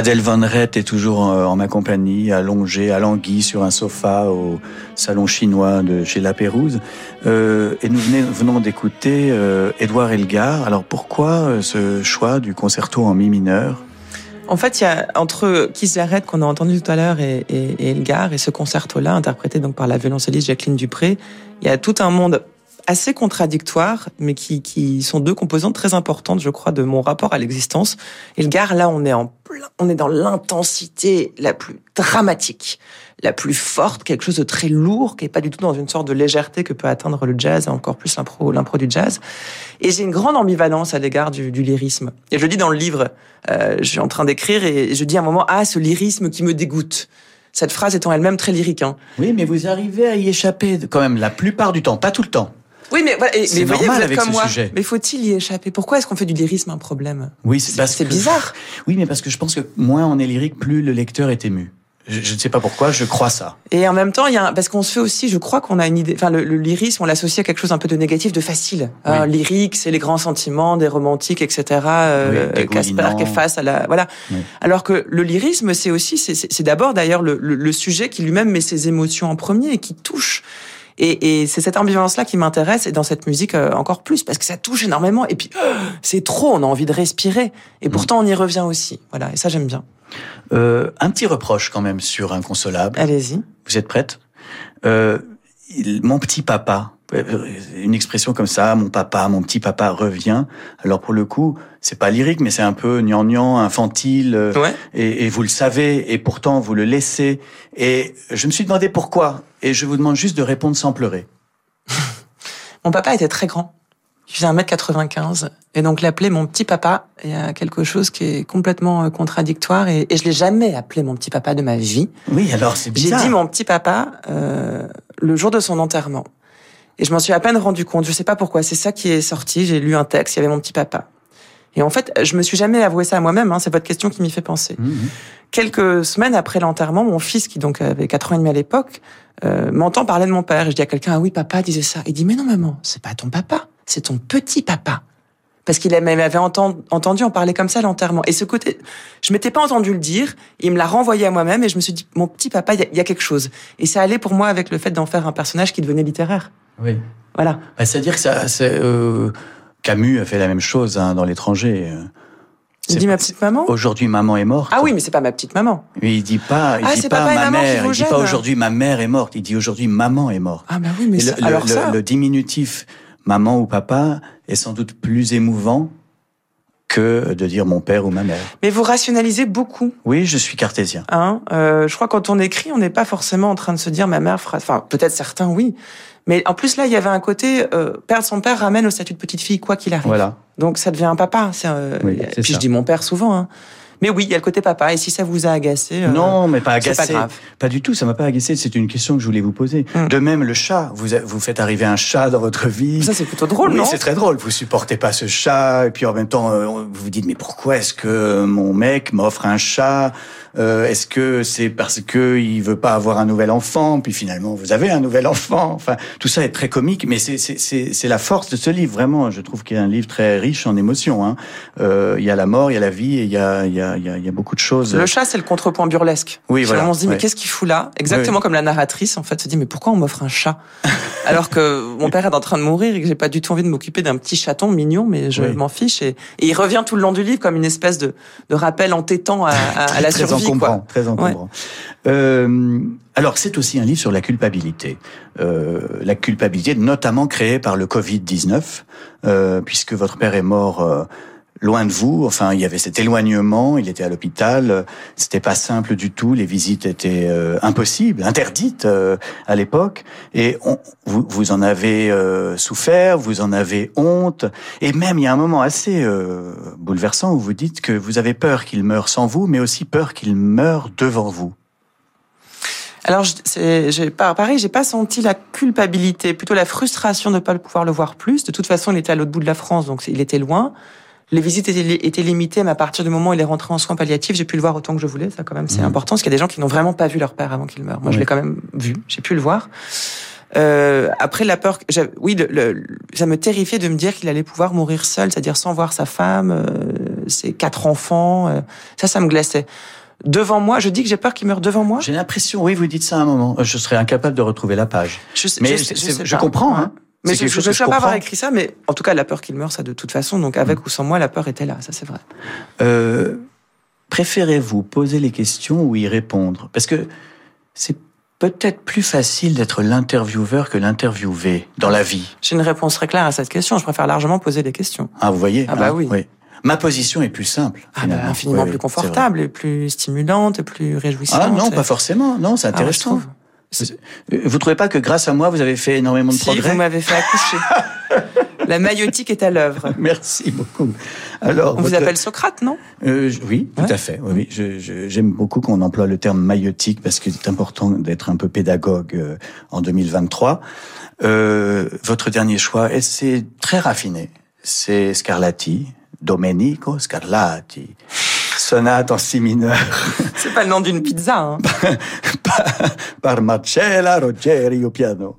Adèle Van Rett est toujours euh, en ma compagnie, allongée, alanguie sur un sofa au salon chinois de chez La Pérouse. Euh, et nous venons d'écouter euh, Édouard Elgar. Alors pourquoi euh, ce choix du concerto en mi mineur? En fait, il y a entre Kiss qu'on a entendu tout à l'heure et, Elgar et ce concerto-là interprété donc par la violoncelliste Jacqueline Dupré, il y a tout un monde assez contradictoires, mais qui, qui sont deux composantes très importantes, je crois, de mon rapport à l'existence. Et le gars, là, on est en plein, on est dans l'intensité la plus dramatique, la plus forte, quelque chose de très lourd, qui est pas du tout dans une sorte de légèreté que peut atteindre le jazz, et encore plus l'impro, l'impro du jazz. Et j'ai une grande ambivalence à l'égard du, du, lyrisme. Et je le dis dans le livre, euh, je suis en train d'écrire et je dis à un moment, ah, ce lyrisme qui me dégoûte cette phrase étant elle-même très lyrique. Hein. Oui, mais vous arrivez à y échapper quand même la plupart du temps, pas tout le temps. Oui, mais, voilà, mais voyez, vous êtes comme moi. Sujet. Mais faut-il y échapper? Pourquoi est-ce qu'on fait du lyrisme un problème? Oui, c'est bizarre. Oui, mais parce que je pense que moins on est lyrique, plus le lecteur est ému. Je, je, ne sais pas pourquoi, je crois ça. Et en même temps, il y a un, parce qu'on se fait aussi, je crois qu'on a une idée. Enfin, le, le lyrisme, on l'associe à quelque chose un peu de négatif, de facile. Oui. Euh, lyrique, c'est les grands sentiments, des romantiques, etc. Euh, oui, Casper qui est face à la, voilà. Oui. Alors que le lyrisme, c'est aussi, c'est d'abord d'ailleurs le, le, le, sujet qui lui-même met ses émotions en premier et qui touche. Et, et c'est cette ambivalence-là qui m'intéresse et dans cette musique euh, encore plus parce que ça touche énormément et puis euh, c'est trop, on a envie de respirer et pourtant on y revient aussi. Voilà, et ça j'aime bien. Euh, un petit reproche quand même sur Inconsolable. Allez-y. Vous êtes prête? Euh, il, Mon petit papa, une expression comme ça, mon papa, mon petit papa revient. Alors pour le coup, c'est pas lyrique, mais c'est un peu gnangnan, infantile. Ouais. Et, et, vous le savez, et pourtant vous le laissez. Et je me suis demandé pourquoi. Et je vous demande juste de répondre sans pleurer. mon papa était très grand. Il faisait 1m95. Et donc l'appeler mon petit papa, il y a quelque chose qui est complètement euh, contradictoire. Et, et je l'ai jamais appelé mon petit papa de ma vie. Oui, alors c'est bizarre. J'ai dit mon petit papa euh, le jour de son enterrement. Et je m'en suis à peine rendu compte. Je sais pas pourquoi. C'est ça qui est sorti. J'ai lu un texte. Il y avait mon petit papa. Et en fait, je me suis jamais avoué ça à moi-même. Hein. C'est votre question qui m'y fait penser. Mmh. Quelques semaines après l'enterrement, mon fils, qui donc avait 4 ans et demi à l'époque, euh, m'entend parler de mon père. Et je dis à quelqu'un, ah oui, papa disait ça. Il dit, mais non, maman, c'est pas ton papa, c'est ton petit papa. Parce qu'il m'avait entendu en parler comme ça à l'enterrement. Et ce côté, je m'étais pas entendu le dire. Il me l'a renvoyé à moi-même et je me suis dit, mon petit papa, il y, y, a quelque chose. Et ça allait pour moi avec le fait d'en faire un personnage qui devenait littéraire. Oui. Voilà. Bah, C'est-à-dire que ça, c'est, euh, Camus a fait la même chose hein, dans l'étranger. Il dit ma petite maman. Aujourd'hui, maman est morte. Ah oui, mais c'est pas ma petite maman. Mais il dit pas, il ah, dit pas, ma mère. Il dit pas aujourd'hui ma mère est morte. Il dit aujourd'hui maman est morte. Ah bah oui, mais le, alors le, ça... le, diminutif maman ou papa est sans doute plus émouvant que de dire mon père ou ma mère. Mais vous rationalisez beaucoup. Oui, je suis cartésien. Hein euh, je crois que quand on écrit, on n'est pas forcément en train de se dire ma mère fera. Enfin, peut-être certains, oui. Mais en plus là, il y avait un côté euh, perdre son père ramène au statut de petite fille quoi qu'il arrive. Voilà. Donc ça devient un papa. Euh, oui, puis ça. je dis mon père souvent. Hein. Mais oui, il y a le côté papa. Et si ça vous a agacé, euh, non, mais pas agacé. Pas, grave. pas du tout. Ça m'a pas agacé. C'est une question que je voulais vous poser. Mm. De même, le chat. Vous vous faites arriver un chat dans votre vie. Ça c'est plutôt drôle, oui, non c'est très drôle. Vous supportez pas ce chat et puis en même temps, euh, vous vous dites mais pourquoi est-ce que mon mec m'offre un chat euh, Est-ce que c'est parce que il veut pas avoir un nouvel enfant Puis finalement, vous avez un nouvel enfant. Enfin, tout ça est très comique, mais c'est c'est la force de ce livre. Vraiment, je trouve qu'il y a un livre très riche en émotions. Hein. Euh, il y a la mort, il y a la vie, et il y a il y a il y a, il y a beaucoup de choses. Le chat, c'est le contrepoint burlesque. Oui, voilà. On se dit ouais. mais qu'est-ce qu'il fout là? Exactement oui. comme la narratrice en fait se dit mais pourquoi on m'offre un chat? Alors que mon père est en train de mourir et que j'ai pas du tout envie de m'occuper d'un petit chaton mignon, mais je oui. m'en fiche. Et, et, il revient tout le long du livre comme une espèce de, de rappel entêtant à, à, à la très survie. Encombrant, quoi. Très encombrant. Ouais. Euh, alors c'est aussi un livre sur la culpabilité. Euh, la culpabilité notamment créée par le Covid-19, euh, puisque votre père est mort loin de vous. Enfin, il y avait cet éloignement. Il était à l'hôpital. C'était pas simple du tout. Les visites étaient euh, impossibles, interdites euh, à l'époque. Et vous, vous en avez euh, souffert. Vous en avez honte. Et même, il y a un moment assez euh, bouleversant où vous dites que vous avez peur qu'il meure sans vous, mais aussi peur qu'il meure devant vous. Alors, j'ai pas, pareil, j'ai pas senti la culpabilité, plutôt la frustration de ne pas pouvoir le voir plus. De toute façon, il était à l'autre bout de la France, donc il était loin. Les visites étaient, étaient, limitées, mais à partir du moment où il est rentré en soins palliatifs, j'ai pu le voir autant que je voulais. Ça, quand même, c'est mmh. important, parce qu'il y a des gens qui n'ont vraiment pas vu leur père avant qu'il meure. Moi, oui. je l'ai quand même vu. J'ai pu le voir. Euh, après la peur, oui, le, le, ça me terrifiait de me dire qu'il allait pouvoir mourir seul, c'est-à-dire sans voir sa femme, euh, ses quatre enfants. euh, ça, ça me glaçait. Devant moi, je dis que j'ai peur qu'il meure devant moi. J'ai l'impression, oui, vous dites ça à un moment. Je serais incapable de retrouver la page. Je, sais- Mais je, sais- je sais je comprends, hein. Mais je ne sais pas avoir écrit ça, mais en tout cas, la peur qu'il meure, ça de toute façon. Donc, avec Mm. ou sans moi, la peur était là. Ça, c'est vrai. Euh, Préférez-vous poser les questions ou y répondre? Parce que c'est peut-être plus facile d'être l'intervieweur que l'interviewé dans la vie. J'ai une réponse très claire à cette question. Je préfère largement poser des questions. Ah, vous voyez? Ah bah hein, oui. Ma position est plus simple. Ah, bah, infiniment Oui, plus oui, confortable et plus stimulante et plus réjouissante. Ah non, Et- pas forcément. Non, c'est Ah, intéressant. trouve. Vous trouvez pas que grâce à moi, vous avez fait énormément de Si progrès vous m'avez fait accoucher. La maïotique est à l'œuvre. Merci beaucoup. Alors, On vous appelle Socrate, non Euh, oui, tout Ouais. à fait. Oui, J'aime beaucoup qu'on emploie le terme maïotique parce que c'est important d'être un peu pédagogue euh, en 2023. Euh, votre dernier choix, et c'est très raffiné, c'est Scarlatti, Domenico Scarlatti, sonate en si mineur C'est pas le nom d'une pizza. Hein. par- par Marcella Roggeri au piano.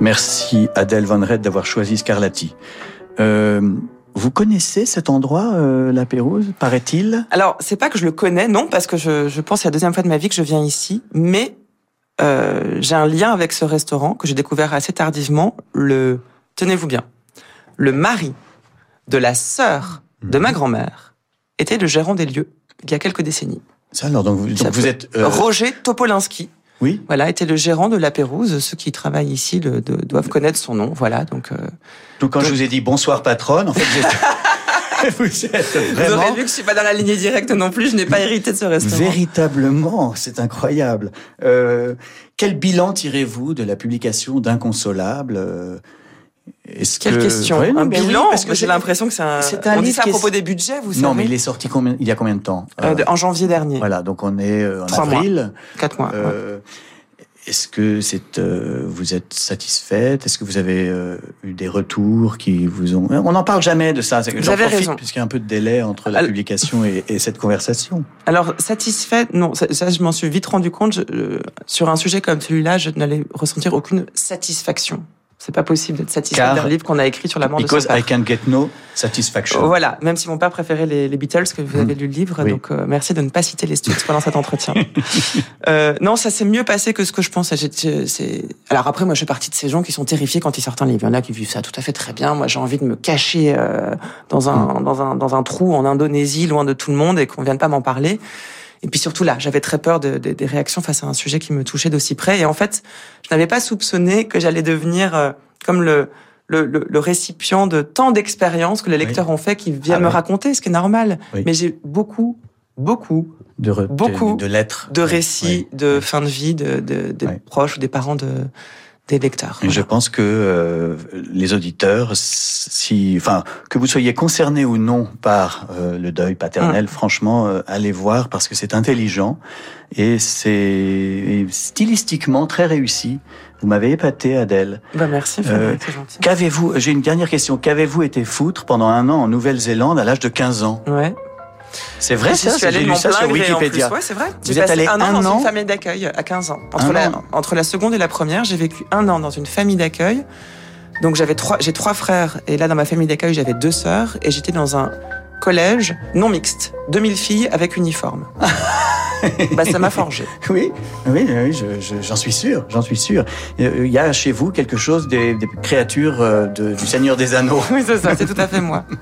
Merci Adèle Van Red d'avoir choisi Scarlatti. Euh, vous connaissez cet endroit, euh, la Pérouse, paraît-il? Alors, c'est pas que je le connais, non, parce que je, je pense que c'est la deuxième fois de ma vie que je viens ici, mais euh, j'ai un lien avec ce restaurant que j'ai découvert assez tardivement. Le, tenez-vous bien, le mari de la sœur de ma grand-mère était le gérant des lieux il y a quelques décennies. Ça alors, donc vous, donc êtes... euh, Roger Topolinski, oui voilà, était le gérant de la Pérouse. Ceux qui travaillent ici le, de- doivent connaître son nom, voilà. Donc, euh, Donc quand je vous ai dit bonsoir patronne, en fait vous êtes, vous aurez vu que je suis pas dans la lignée directe non plus. Je n'ai pas hérité de ce restaurant. véritablement, c'est incroyable. Euh, quel bilan tirez-vous de la publication d'Inconsolable euh, est-ce Quelle que- question Ouais, Un mais oui, bilan parce que J'ai l'impression que c'est un. c'est un on dit ça à propos des budgets, vous savez Non, mais il est sorti combien, il y a combien de temps? Euh, En janvier dernier. Voilà, donc on est euh, en Trois mois. avril. Quatre mois. ouais. Euh, est-ce que c'est, euh, vous êtes satisfaite? Est-ce que vous avez euh, eu des retours qui vous ont On n'en parle jamais de ça. Vous avez raison. Puisqu'il y a un peu de délai entre la publication et, et, cette conversation. Alors satisfaite, non. Ça, ça je m'en suis vite rendu compte. Je, euh, sur un sujet comme celui-là, je n'allais ressentir aucune satisfaction. C'est pas possible d'être satisfait d'un livre qu'on a écrit sur la mort de son père. I can get no satisfaction. Voilà, même si mon père préférait les, les Beatles, que vous avez lu le livre, oui. donc euh, merci de ne pas citer les Stones pendant cet entretien. euh, non, ça s'est mieux passé que ce que je pensais. C'est alors après, moi, je fais partie de ces gens qui sont terrifiés quand ils sortent un livre. Il y en a qui vivent ça tout à fait très bien. Moi, j'ai envie de me cacher euh, dans un mm. dans un dans un trou en Indonésie, loin de tout le monde, et qu'on vienne pas m'en parler. Et puis surtout là, j'avais très peur de, de, des réactions face à un sujet qui me touchait d'aussi près. Et en fait, je n'avais pas soupçonné que j'allais devenir euh, comme le, le, le, le, récipient de tant d'expériences que les lecteurs oui. ont fait qui viennent ah, me raconter, ce qui est normal. Oui. Mais j'ai beaucoup, beaucoup, de re, beaucoup de, de, lettres, de récits de fin de vie de, de des proches ou des parents de des lecteurs. Et je pense que euh, les auditeurs, si, enfin, que vous soyez concernés ou non par euh, le deuil paternel, mmh. franchement, euh, allez voir parce que c'est intelligent et c'est stylistiquement très réussi. Vous m'avez épaté, Adèle. Bah merci, euh, c'est gentil. Qu'avez-vous J'ai une dernière question. Qu'avez-vous été foutre pendant un an en Nouvelle-Zélande à l'âge de 15 ans? Ouais. C'est vrai, ça, j'ai lu ça sur Wikipédia. Ouais, c'est vrai. Vous êtes allé un, an an dans an une famille d'accueil à 15 ans. Entre la, an. entre la seconde et la première, j'ai vécu un an dans une famille d'accueil. Donc j'avais trois, j'ai trois frères et là dans ma famille d'accueil j'avais deux sœurs et j'étais dans un collège non mixte, 2000 filles avec uniforme. bah ça m'a forgé. Oui, oui, oui, j'en je, je, suis sûr, j'en suis sûr. Il y a chez vous quelque chose des, des créatures euh, de, du Seigneur des Anneaux? Oui, c'est ça, c'est tout à fait moi.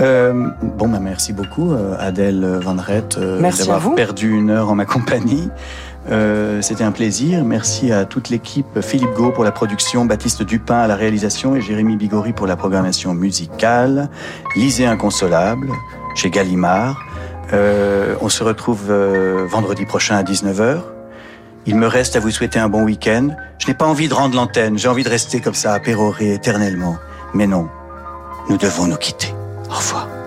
Euh, bon, bah, merci beaucoup, euh, Adèle Van Rett, euh, d'avoir perdu une heure en ma compagnie. Euh, C'était un plaisir. Merci à toute l'équipe. Philippe Gau pour la production, Baptiste Dupin à la réalisation et Jérémy Bigori pour la programmation musicale. Lisez Inconsolable chez Gallimard. Euh, on se retrouve euh, vendredi prochain à 19h. Il me reste à vous souhaiter un bon week-end. Je n'ai pas envie de rendre l'antenne. J'ai envie de rester comme ça à pérorer éternellement. Mais non, nous devons nous quitter. Au revoir.